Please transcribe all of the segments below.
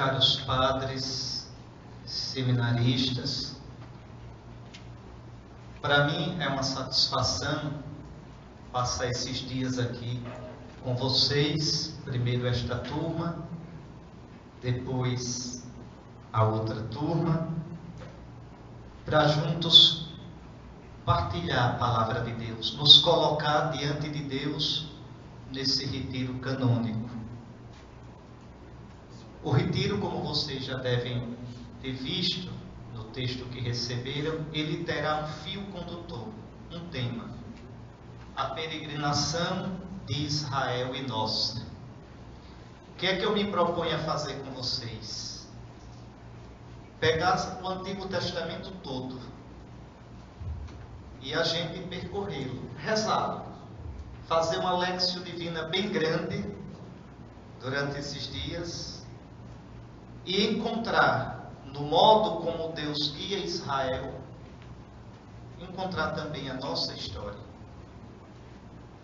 caros padres, seminaristas, para mim é uma satisfação passar esses dias aqui com vocês, primeiro esta turma, depois a outra turma, para juntos partilhar a palavra de Deus, nos colocar diante de Deus nesse retiro canônico. O retiro, como vocês já devem ter visto no texto que receberam, ele terá um fio condutor, um tema: a peregrinação de Israel e nossa. O que é que eu me proponho a fazer com vocês? Pegar o Antigo Testamento todo e a gente percorrê-lo, rezá-lo, fazer uma lexio divina bem grande durante esses dias e encontrar no modo como Deus guia Israel, encontrar também a nossa história.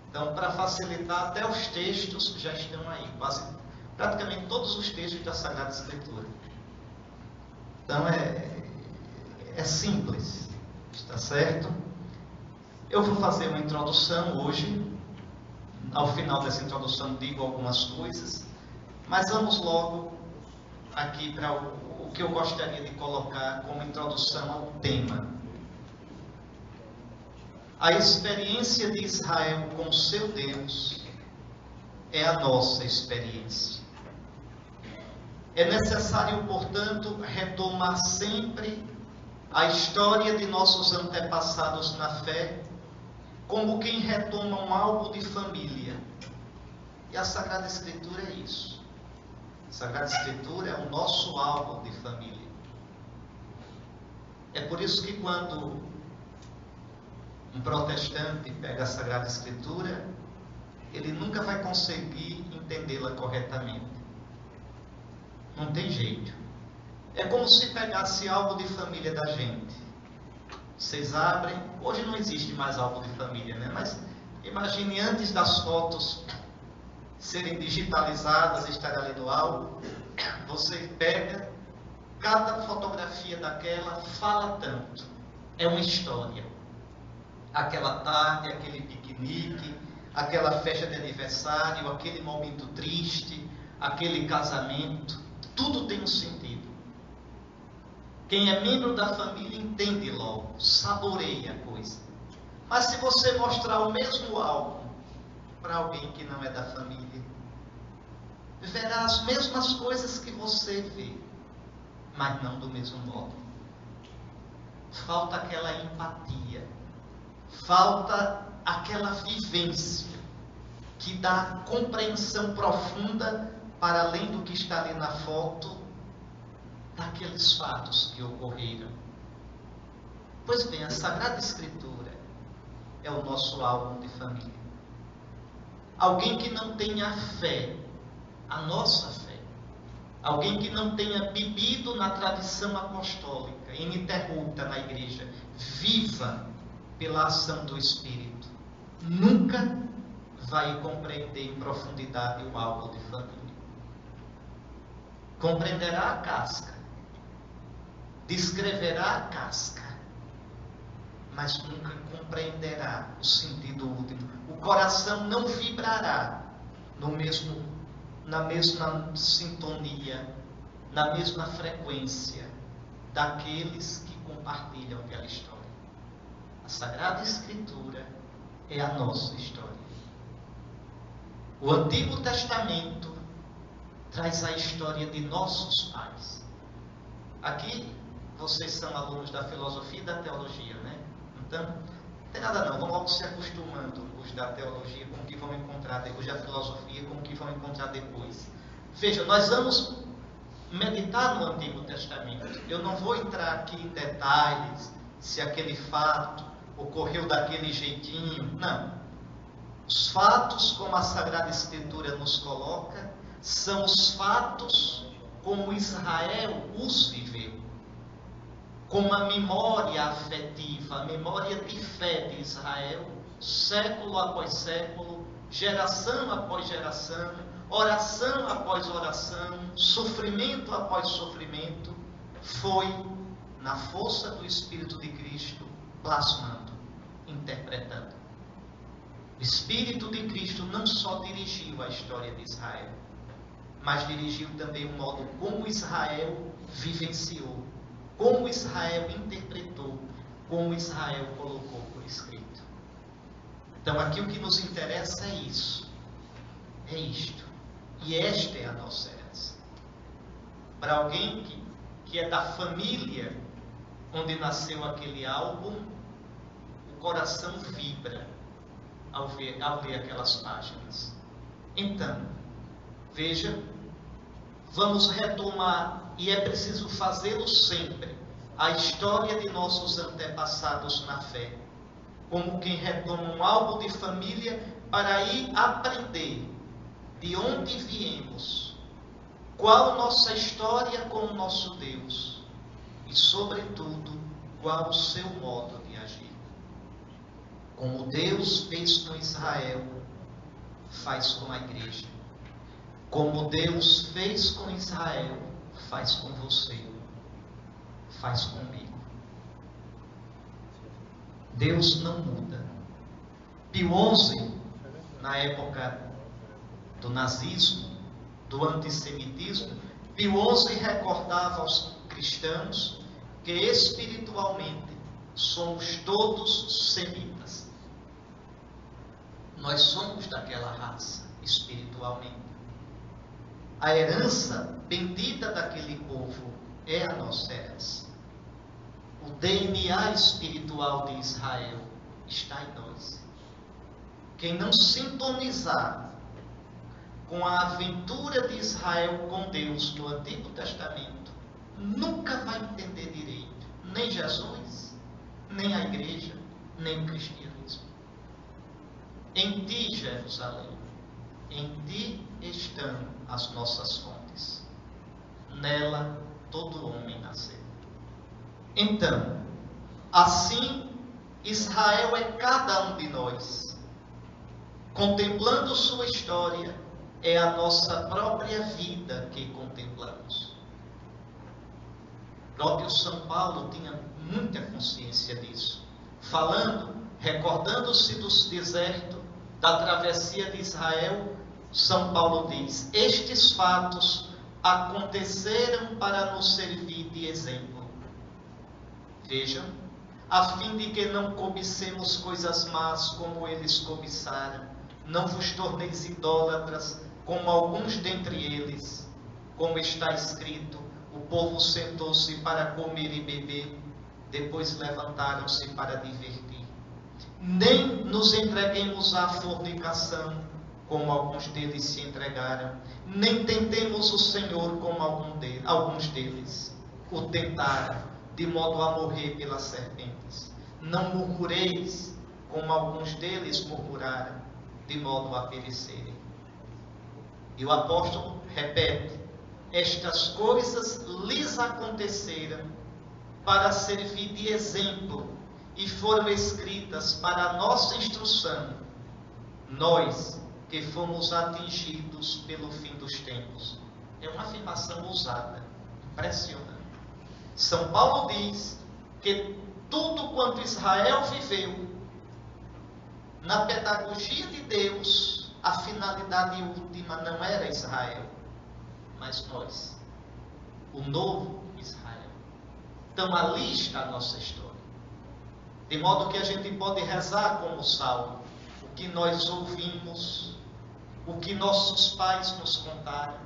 Então, para facilitar, até os textos já estão aí, quase praticamente todos os textos da Sagrada Escritura. Então é, é simples, está certo? Eu vou fazer uma introdução hoje. Ao final dessa introdução digo algumas coisas, mas vamos logo aqui para o, o que eu gostaria de colocar como introdução ao tema. A experiência de Israel com seu Deus é a nossa experiência. É necessário, portanto, retomar sempre a história de nossos antepassados na fé, como quem retoma um álbum de família. E a Sagrada Escritura é isso. Sagrada Escritura é o nosso álbum de família. É por isso que quando um protestante pega a Sagrada Escritura, ele nunca vai conseguir entendê-la corretamente. Não tem jeito. É como se pegasse algo de família da gente. Vocês abrem, hoje não existe mais algo de família, né? Mas imagine antes das fotos serem digitalizadas, estarem ali no álbum, você pega cada fotografia daquela fala tanto. É uma história aquela tarde, aquele piquenique, aquela festa de aniversário, aquele momento triste, aquele casamento, tudo tem um sentido. Quem é membro da família entende logo, saboreia a coisa. Mas se você mostrar o mesmo álbum para alguém que não é da família, verá as mesmas coisas que você vê, mas não do mesmo modo. Falta aquela empatia falta aquela vivência que dá compreensão profunda para além do que está ali na foto daqueles fatos que ocorreram. Pois bem, a Sagrada Escritura é o nosso álbum de família. Alguém que não tenha fé, a nossa fé, alguém que não tenha bebido na tradição apostólica, ininterrupta na igreja, viva pela ação do Espírito, nunca vai compreender em profundidade o álbum de família. Compreenderá a casca, descreverá a casca, mas nunca compreenderá o sentido último. Coração não vibrará no mesmo, na mesma sintonia, na mesma frequência daqueles que compartilham aquela história. A Sagrada Escritura é a nossa história. O Antigo Testamento traz a história de nossos pais. Aqui vocês são alunos da filosofia e da teologia, né? Então, tem nada não, vão logo se acostumando os da teologia com o que vão encontrar depois, da filosofia com o que vão encontrar depois. Veja, nós vamos meditar no Antigo Testamento. Eu não vou entrar aqui em detalhes se aquele fato ocorreu daquele jeitinho. Não. Os fatos, como a Sagrada Escritura nos coloca, são os fatos como Israel os viveu. Com a memória afetiva, a memória de fé de Israel, século após século, geração após geração, oração após oração, sofrimento após sofrimento, foi, na força do Espírito de Cristo, plasmando, interpretando. O Espírito de Cristo não só dirigiu a história de Israel, mas dirigiu também o modo como Israel vivenciou, como Israel interpretou, como Israel colocou por escrito. Então aqui o que nos interessa é isso, é isto. E esta é a nossa herança. Para alguém que, que é da família onde nasceu aquele álbum, o coração vibra ao ver, ao ler aquelas páginas. Então, veja, vamos retomar, e é preciso fazê-lo sempre, a história de nossos antepassados na fé, como quem retoma um álbum de família para ir aprender de onde viemos, qual nossa história com o nosso Deus e, sobretudo, qual o seu modo de agir. Como Deus fez com Israel, faz com a igreja. Como Deus fez com Israel, faz com você, faz comigo. Deus não muda. Pio XI, na época do nazismo, do antissemitismo, Pio XI recordava aos cristãos que espiritualmente somos todos semitas. Nós somos daquela raça, espiritualmente. A herança bendita daquele povo é a nossa herança. O DNA espiritual de Israel está em nós. Quem não sintonizar com a aventura de Israel com Deus no Antigo Testamento, nunca vai entender direito nem Jesus, nem a igreja, nem o cristianismo. Em ti, Jerusalém, em ti estão as nossas fontes. Nela todo homem nasceu. Então, assim, Israel é cada um de nós. Contemplando sua história, é a nossa própria vida que contemplamos. O próprio São Paulo tinha muita consciência disso. Falando, recordando-se do deserto, da travessia de Israel, São Paulo diz: Estes fatos aconteceram para nos servir de exemplo. Vejam, a fim de que não cobicemos coisas más como eles cobiçaram, não vos torneis idólatras como alguns dentre eles, como está escrito, o povo sentou-se para comer e beber, depois levantaram-se para divertir. Nem nos entreguemos à fornicação, como alguns deles se entregaram, nem tentemos o Senhor como alguns deles o tentaram, de modo a morrer pelas serpentes. Não murmureis, como alguns deles murmuraram, de modo a perecerem. E o apóstolo repete: Estas coisas lhes aconteceram para servir de exemplo e foram escritas para a nossa instrução, nós que fomos atingidos pelo fim dos tempos. É uma afirmação ousada, impressionante. São Paulo diz que tudo quanto Israel viveu na pedagogia de Deus a finalidade última não era Israel, mas nós, o novo Israel. Então ali está a nossa história. De modo que a gente pode rezar como Salmo, o que nós ouvimos, o que nossos pais nos contaram.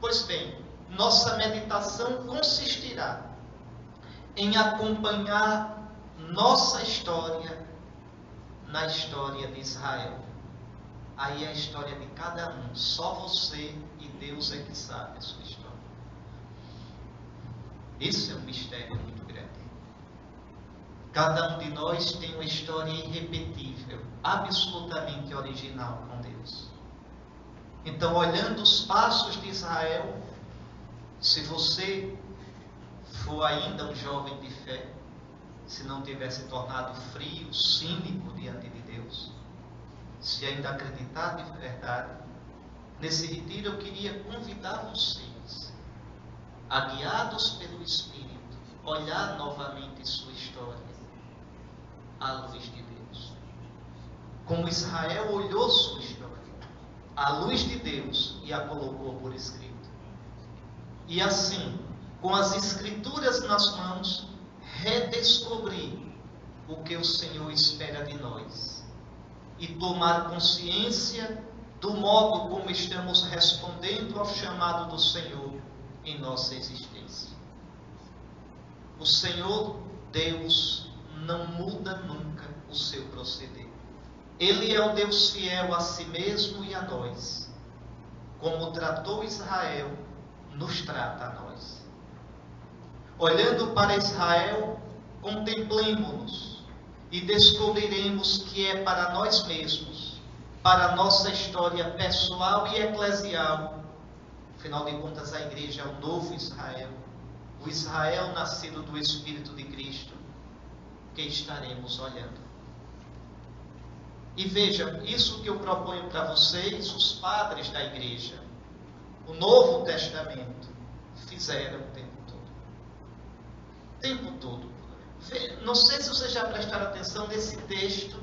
Pois bem, nossa meditação consistirá em acompanhar nossa história na história de Israel aí é a história de cada um. Só você e Deus é que sabe a sua história. Isso é um mistério muito. Cada um de nós tem uma história irrepetível, absolutamente original com Deus. Então, olhando os passos de Israel, se você for ainda um jovem de fé, se não tivesse tornado frio, cínico diante de Deus, se ainda acreditar de verdade, nesse retiro, eu queria convidar vocês a, guiados pelo Espírito, olhar novamente sua história à luz de Deus. Como Israel olhou sua história à luz de Deus e a colocou por escrito. E assim, com as Escrituras nas mãos, redescobrir o que o Senhor espera de nós e tomar consciência do modo como estamos respondendo ao chamado do Senhor em nossa existência. O Senhor Deus não muda nunca o seu proceder. Ele é o Deus fiel a si mesmo e a nós. Como tratou Israel, nos trata a nós. Olhando para Israel, contemplemos-nos e descobriremos que é para nós mesmos, para nossa história pessoal e eclesial. Afinal de contas, a igreja é o novo Israel, o Israel nascido do Espírito de Cristo, que estaremos olhando. E vejam, isso que eu proponho para vocês, os padres da igreja, o Novo Testamento, fizeram o tempo todo. O tempo todo. Não sei se vocês já prestaram atenção nesse texto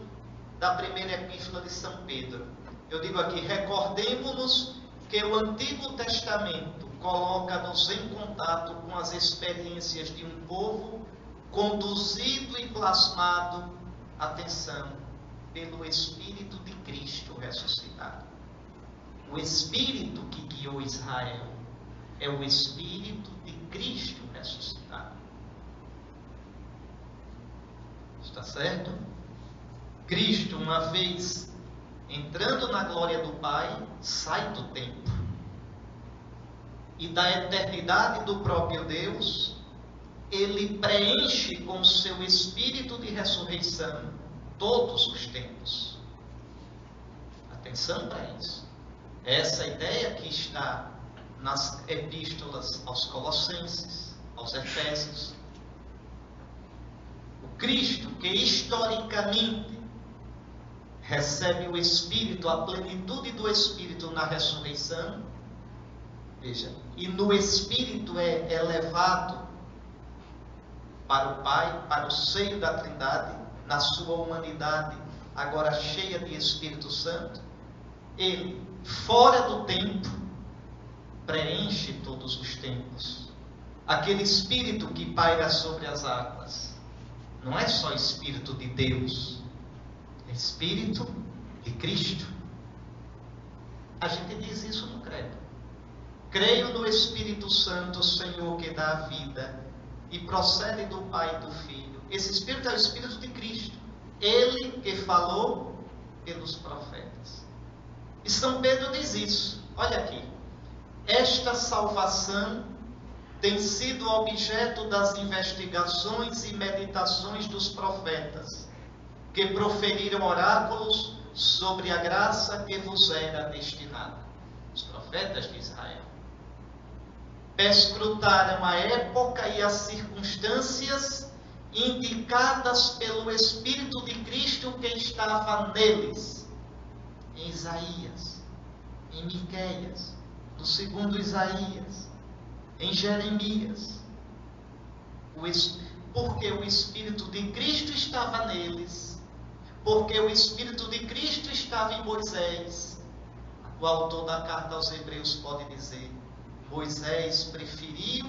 da primeira epístola de São Pedro. Eu digo aqui, recordemos-nos que o Antigo Testamento coloca-nos em contato com as experiências de um povo conduzido e plasmado, atenção, pelo Espírito de Cristo ressuscitado. O Espírito que guiou Israel é o Espírito de Cristo ressuscitado. Está certo? Cristo, uma vez entrando na glória do Pai, sai do tempo. E da eternidade do próprio Deus, ele preenche com seu espírito de ressurreição todos os tempos. Atenção para isso. Essa ideia que está nas epístolas aos Colossenses, aos Efésios. O Cristo que historicamente recebe o Espírito, a plenitude do Espírito na ressurreição, veja, e no Espírito é elevado para o Pai, para o seio da Trindade, na sua humanidade, agora cheia de Espírito Santo, ele, fora do tempo, preenche todos os tempos. Aquele Espírito que paira sobre as águas, não é só Espírito de Deus, é Espírito de Cristo. A gente diz isso no credo. Creio no Espírito Santo, Senhor, que dá a vida e procede do Pai e do Filho esse Espírito é o Espírito de Cristo. Ele que falou pelos profetas. E São Pedro diz isso. Olha aqui. Esta salvação tem sido objeto das investigações e meditações dos profetas, que proferiram oráculos sobre a graça que vos era destinada. Os profetas de Israel. Perscrutaram a época e as circunstâncias indicadas pelo Espírito de Cristo que estava neles, em Isaías, em Miqueias, no segundo Isaías, em Jeremias. Porque o Espírito de Cristo estava neles, porque o Espírito de Cristo estava em Moisés. O autor da carta aos Hebreus pode dizer: Moisés preferiu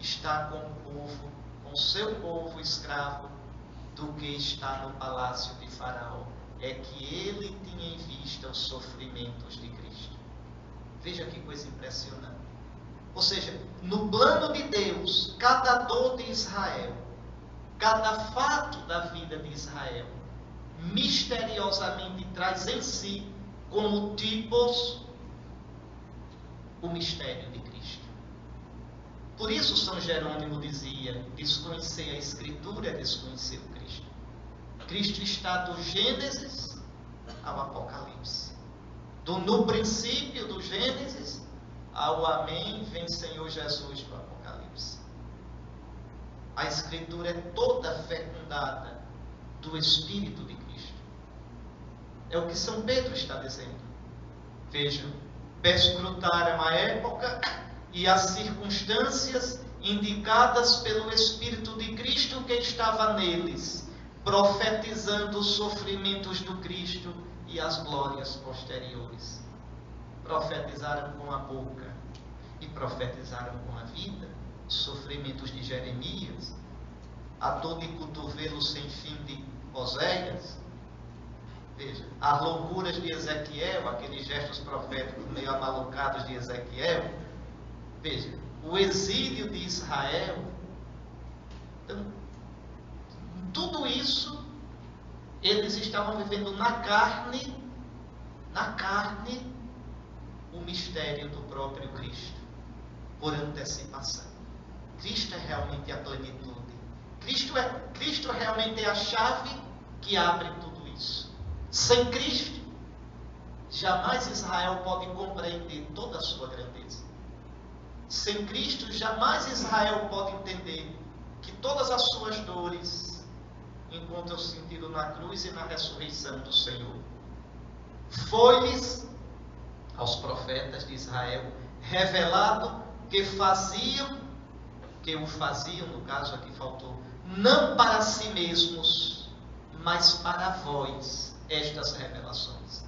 estar com o povo o seu povo escravo do que está no palácio de Faraó. É que ele tinha em vista os sofrimentos de Cristo. Veja que coisa impressionante. Ou seja, no plano de Deus, cada dor de Israel, cada fato da vida de Israel, misteriosamente traz em si como tipos o mistério de por isso São Jerônimo dizia: desconhecer a Escritura é desconhecer o Cristo. Cristo está do Gênesis ao Apocalipse. Do no princípio do Gênesis ao Amém, vem Senhor Jesus do Apocalipse. A Escritura é toda fecundada do Espírito de Cristo. É o que São Pedro está dizendo. Vejam, perscrutaram a época e as circunstâncias indicadas pelo Espírito de Cristo que estava neles, profetizando os sofrimentos do Cristo e as glórias posteriores. Profetizaram com a boca e profetizaram com a vida os sofrimentos de Jeremias, a dor de cotovelo sem fim de Oséias, veja, as loucuras de Ezequiel, aqueles gestos proféticos meio amalucados de Ezequiel, veja, o exílio de Israel. Então, tudo isso eles estavam vivendo na carne, na carne, o mistério do próprio Cristo, por antecipação. Cristo é realmente a plenitude. Cristo, é, Cristo realmente é a chave que abre tudo isso. Sem Cristo, jamais Israel pode compreender toda a sua grandeza. Sem Cristo, jamais Israel pode entender que todas as suas dores encontram sentido na cruz e na ressurreição do Senhor. Foi-lhes, aos profetas de Israel, revelado que faziam, que o faziam, no caso aqui faltou, não para si mesmos, mas para vós, estas revelações.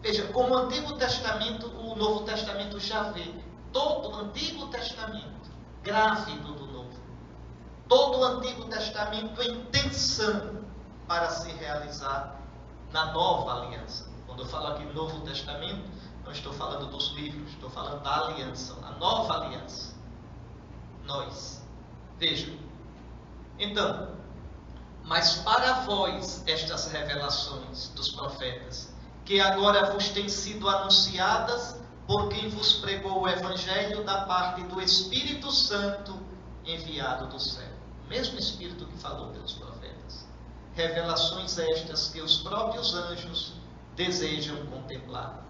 Veja, como o Antigo Testamento, o Novo Testamento já vê todo o Antigo Testamento grávido do Novo. Todo o Antigo Testamento em tensão para se realizar na nova aliança. Quando eu falo aqui Novo Testamento, não estou falando dos livros, estou falando da aliança, a nova aliança. Nós. Vejam. Então, mas para vós estas revelações dos profetas, que agora vos têm sido anunciadas por quem vos pregou o Evangelho da parte do Espírito Santo enviado do céu. O mesmo Espírito que falou pelos profetas. Revelações estas que os próprios anjos desejam contemplar.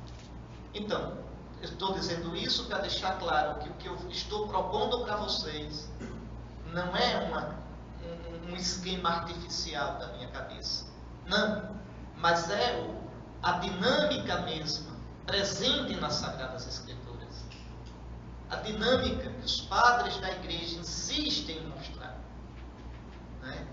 Então, estou dizendo isso para deixar claro que o que eu estou propondo para vocês não é uma, um, um, esquema artificial da minha cabeça. Não. Mas é a dinâmica mesma presente nas Sagradas Escrituras. A dinâmica que os padres da igreja insistem em mostrar. Né?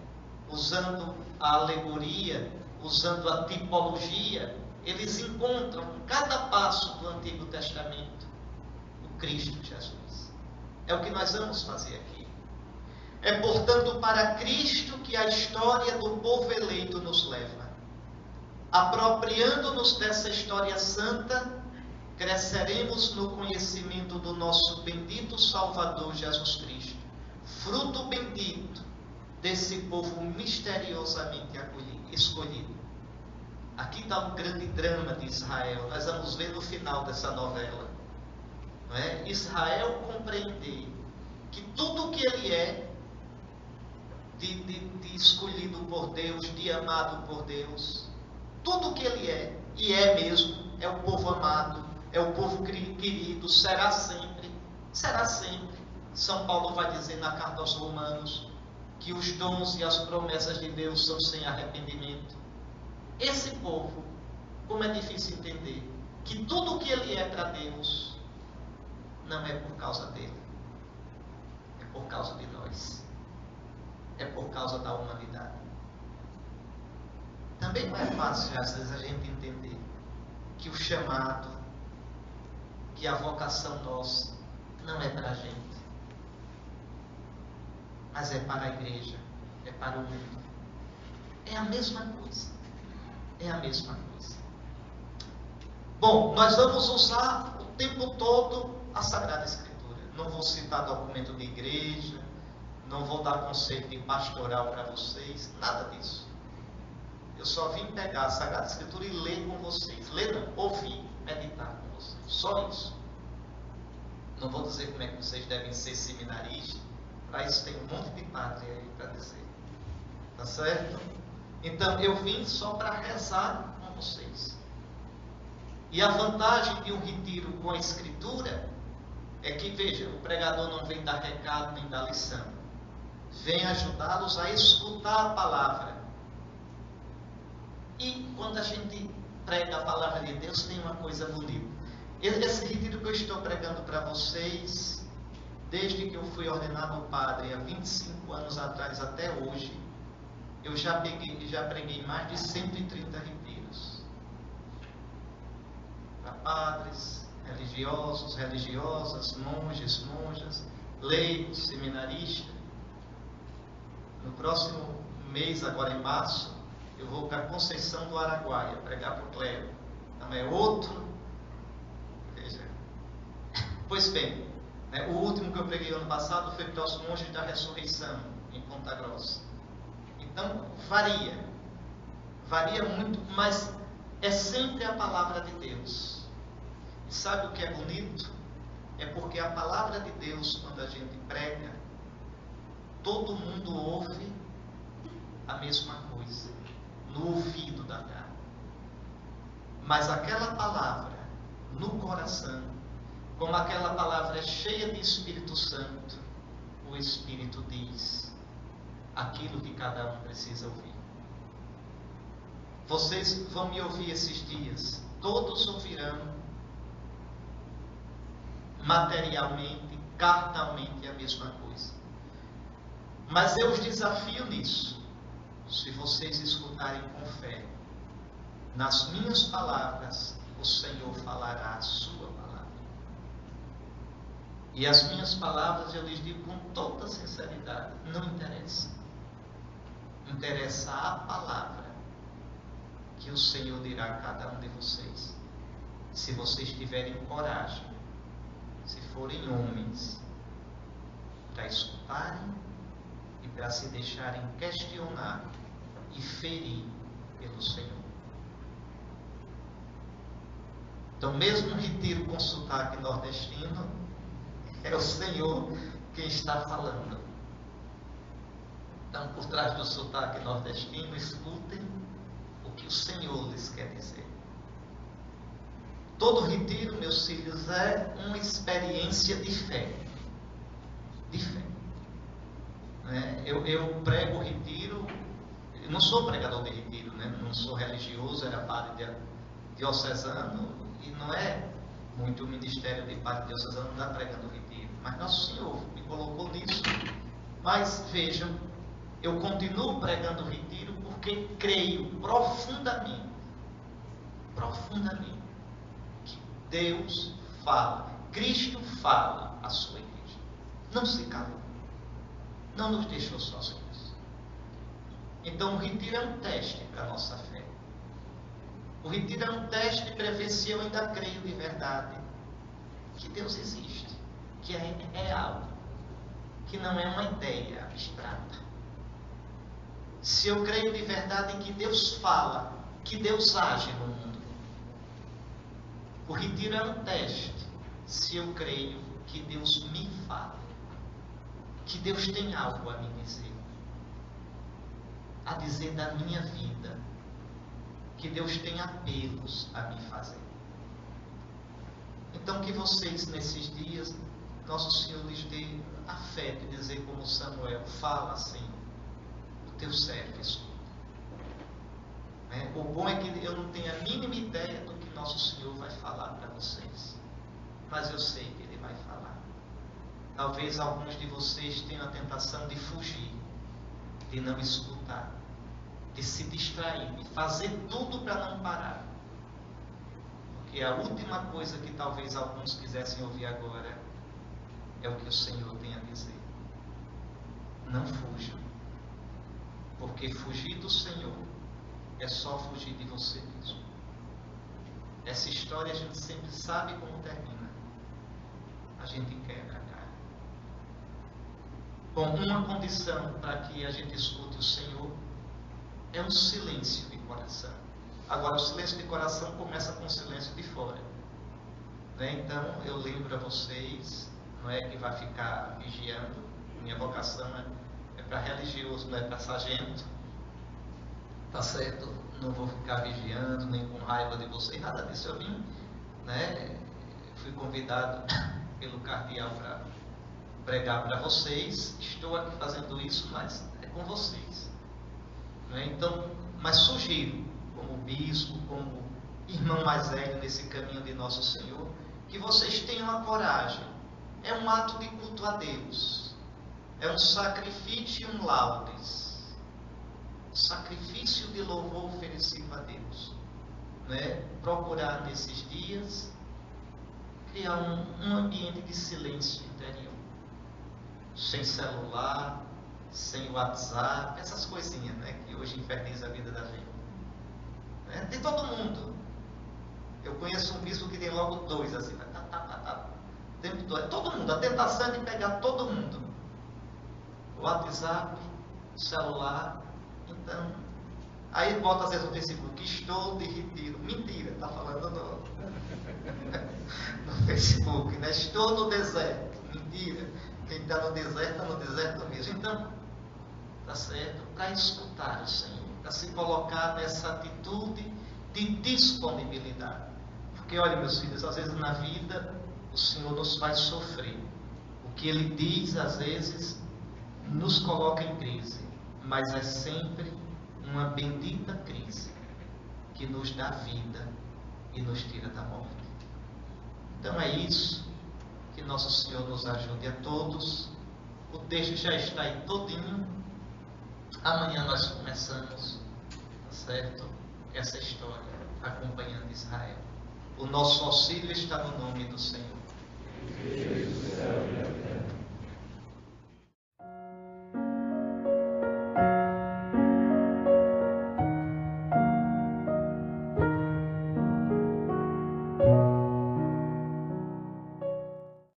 Usando a alegoria, usando a tipologia, eles encontram em cada passo do Antigo Testamento o Cristo Jesus. É o que nós vamos fazer aqui. É, portanto, para Cristo que a história do povo eleito nos leva apropriando-nos dessa história santa, cresceremos no conhecimento do nosso bendito Salvador Jesus Cristo, fruto bendito desse povo misteriosamente escolhido. Aqui está um grande drama de Israel, nós vamos ver no final dessa novela. Não é? Israel compreender que tudo o que ele é, de, de, de escolhido por Deus, de amado por Deus, tudo o que ele é, e é mesmo, é o povo amado, é o povo querido, será sempre, será sempre. São Paulo vai dizer na carta aos Romanos que os dons e as promessas de Deus são sem arrependimento. Esse povo, como é difícil entender, que tudo o que ele é para Deus não é por causa dele, é por causa de nós, é por causa da humanidade. Também não é fácil, às vezes, a gente entender que o chamado, que a vocação nossa, não é para a gente, mas é para a igreja, é para o mundo. É a mesma coisa. É a mesma coisa. Bom, nós vamos usar o tempo todo a Sagrada Escritura. Não vou citar documento de igreja, não vou dar conceito de pastoral para vocês, nada disso. Eu só vim pegar a Sagrada Escritura e ler com vocês. Ler não, ouvir, meditar com vocês. Só isso. Não vou dizer como é que vocês devem ser seminaristas. Para isso tem um monte de padre aí para dizer. Tá certo? Então eu vim só para rezar com vocês. E a vantagem de um retiro com a escritura é que, veja, o pregador não vem dar recado nem dar lição. Vem ajudá-los a escutar a palavra e quando a gente prega a palavra de Deus, tem uma coisa bonita. esse retiro que eu estou pregando para vocês, desde que eu fui ordenado padre há 25 anos atrás até hoje, eu já, peguei, já preguei mais de 130 retiros. Para padres, religiosos, religiosas, monges, monjas, leigos, seminaristas. No próximo mês, agora em março, eu vou para Conceição do Araguaia pregar para o clero. Não é outro. Veja. Pois bem, né, o último que eu preguei ano passado foi para os monges da ressurreição, em Ponta Grossa. Então, varia. Varia muito, mas é sempre a palavra de Deus. E sabe o que é bonito? É porque a palavra de Deus, quando a gente prega, todo mundo ouve a mesma coisa, no ouvido da carne. Mas aquela palavra no coração, como aquela palavra é cheia de Espírito Santo, o Espírito diz: aquilo que cada um precisa ouvir. Vocês vão me ouvir esses dias, todos ouvirão materialmente, carnalmente a mesma coisa. Mas eu os desafio nisso. Se vocês escutarem com fé, nas minhas palavras, o Senhor falará a sua palavra. E as minhas palavras eu lhes digo com toda sinceridade: não interessa interessa a palavra que o Senhor dirá a cada um de vocês. Se vocês tiverem coragem, se forem homens, para escutarem e para se deixarem questionar e ferir pelo Senhor. Então, mesmo um retiro com sotaque nordestino, é o Senhor quem está falando. Então, por trás do sotaque nordestino, escutem o que o Senhor lhes quer dizer. Todo retiro, meus filhos, é uma experiência de fé. De fé. Né? Eu, eu prego retiro, eu não sou pregador de retiro, né? não sou religioso, era padre diocesano, e não é muito o ministério de padre diocesano está pregando retiro, mas Nosso Senhor me colocou nisso. Mas vejam, eu continuo pregando retiro porque creio profundamente, profundamente, que Deus fala, Cristo fala à sua igreja. Não se calou, não nos deixou sozinhos. Então o retiro é um teste para a nossa fé. O retiro é um teste para ver se eu ainda creio de verdade que Deus existe, que é real, que não é uma ideia abstrata se eu creio de verdade em que Deus fala, que Deus age no mundo. O retiro é um teste. Se eu creio que Deus me fala, que Deus tem algo a me dizer, a dizer da minha vida, que Deus tem apelos a me fazer. Então, que vocês, nesses dias, Nosso Senhor lhes dê a fé de dizer, como Samuel, fala, Senhor teu servo escuta. Né? O bom é que eu não tenho a mínima ideia do que nosso Senhor vai falar para vocês. Mas eu sei que Ele vai falar. Talvez alguns de vocês tenham a tentação de fugir, de não escutar, de se distrair, de fazer tudo para não parar. Porque a última coisa que talvez alguns quisessem ouvir agora é o que o Senhor tem a dizer. Não fujam. Porque fugir do Senhor é só fugir de você mesmo. Essa história a gente sempre sabe como termina. A gente quebra a cara. Bom, uma condição para que a gente escute o Senhor é um silêncio de coração. Agora, o silêncio de coração começa com o silêncio de fora. Né? Então, eu lembro a vocês, não é que vai ficar vigiando, minha vocação é para religioso, não é para sargento. Tá certo? Não vou ficar vigiando, nem com raiva de vocês, nada disso. Eu vim, né? Fui convidado pelo cardeal para pregar para vocês. Estou aqui fazendo isso, mas é com vocês. Né? Então, mas sugiro, como bispo, como irmão mais velho nesse caminho de nosso Senhor, que vocês tenham a coragem. É um ato de culto a Deus. É um sacrifício e um laudes. Sacrifício de louvor oferecido a Deus. Né? Procurar nesses dias criar um, um ambiente de silêncio interior. Sem celular, sem WhatsApp, essas coisinhas né, que hoje infernizam a vida da gente. Né? De todo mundo. Eu conheço um bispo que tem logo dois assim, tá, tá, tá, tá, tempo todo. Todo mundo, a tentação é de pegar todo mundo. WhatsApp, celular, então. Aí bota às vezes no Facebook, estou de retiro. Mentira, está falando no, no Facebook, né? Estou no deserto. Mentira. Quem está no deserto, no deserto mesmo. Então, tá certo? Para escutar o Senhor, para se colocar nessa atitude de disponibilidade. Porque, olha, meus filhos, às vezes na vida o Senhor nos faz sofrer. O que Ele diz, às vezes, nos coloca em crise, mas é sempre uma bendita crise que nos dá vida e nos tira da morte. Então é isso. Que Nosso Senhor nos ajude a todos. O texto já está aí todinho. Amanhã nós começamos, tá certo? Essa história, acompanhando Israel. O nosso auxílio está no nome do Senhor. Deus do céu